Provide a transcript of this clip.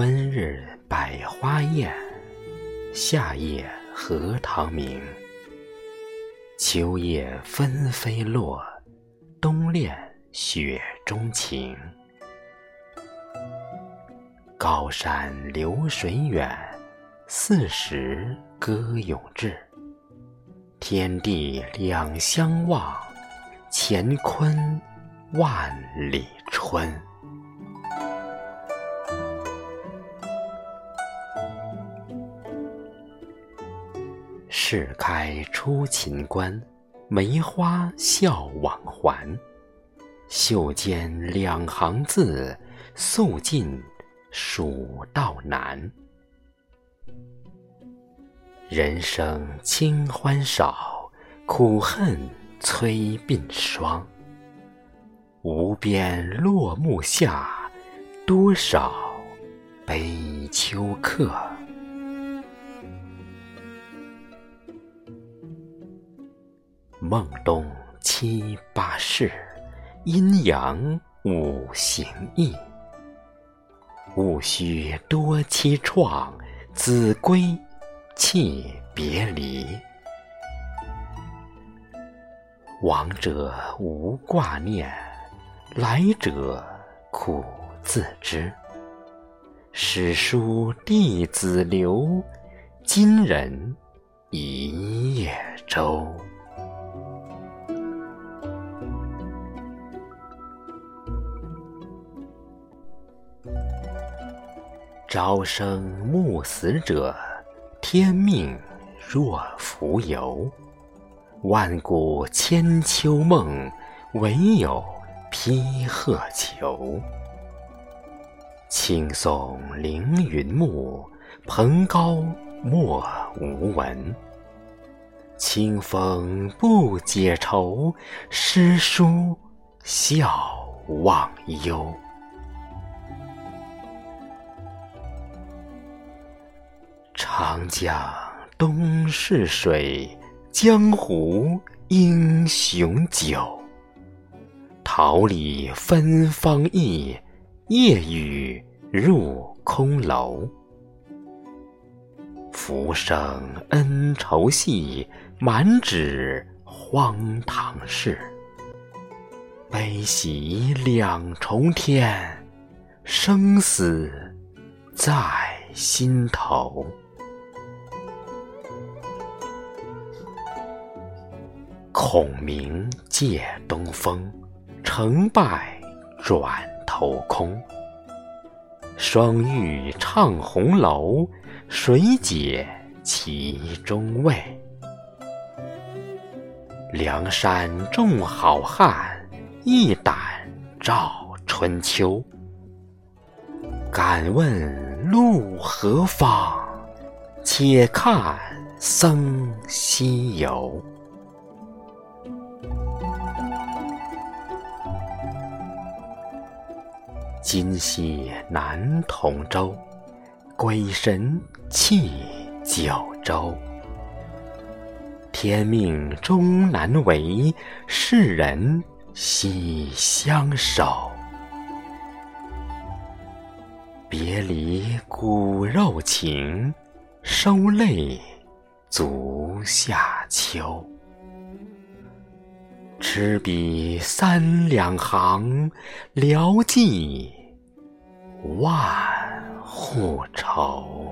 春日百花艳，夏夜荷塘明。秋叶纷飞落，冬恋雪中情。高山流水远，四时歌永志。天地两相望，乾坤万里春。试开出秦关，梅花笑往还。袖间两行字，诉尽蜀道难。人生清欢少，苦恨催鬓霜。无边落木下，多少悲秋客。孟冬七八事，阴阳五行易。戊戌多凄怆，子规。弃别离，往者无挂念，来者苦自知。史书弟子留，今人一叶舟。朝生暮死者。天命若浮游，万古千秋梦，唯有披鹤裘。青松凌云木，蓬高莫无闻。清风不解愁，诗书笑忘忧。长江东逝水，江湖英雄久。桃李芬芳意，夜雨入空楼。浮生恩仇戏，满纸荒唐事。悲喜两重天，生死在心头。孔明借东风，成败转头空。双玉唱红楼，谁解其中味？梁山众好汉，一胆照春秋。敢问路何方？且看僧西游。今夕难同舟，鬼神泣九州。天命终难违，世人惜相守。别离骨肉情，收泪足下秋。持笔三两行，聊寄万户愁。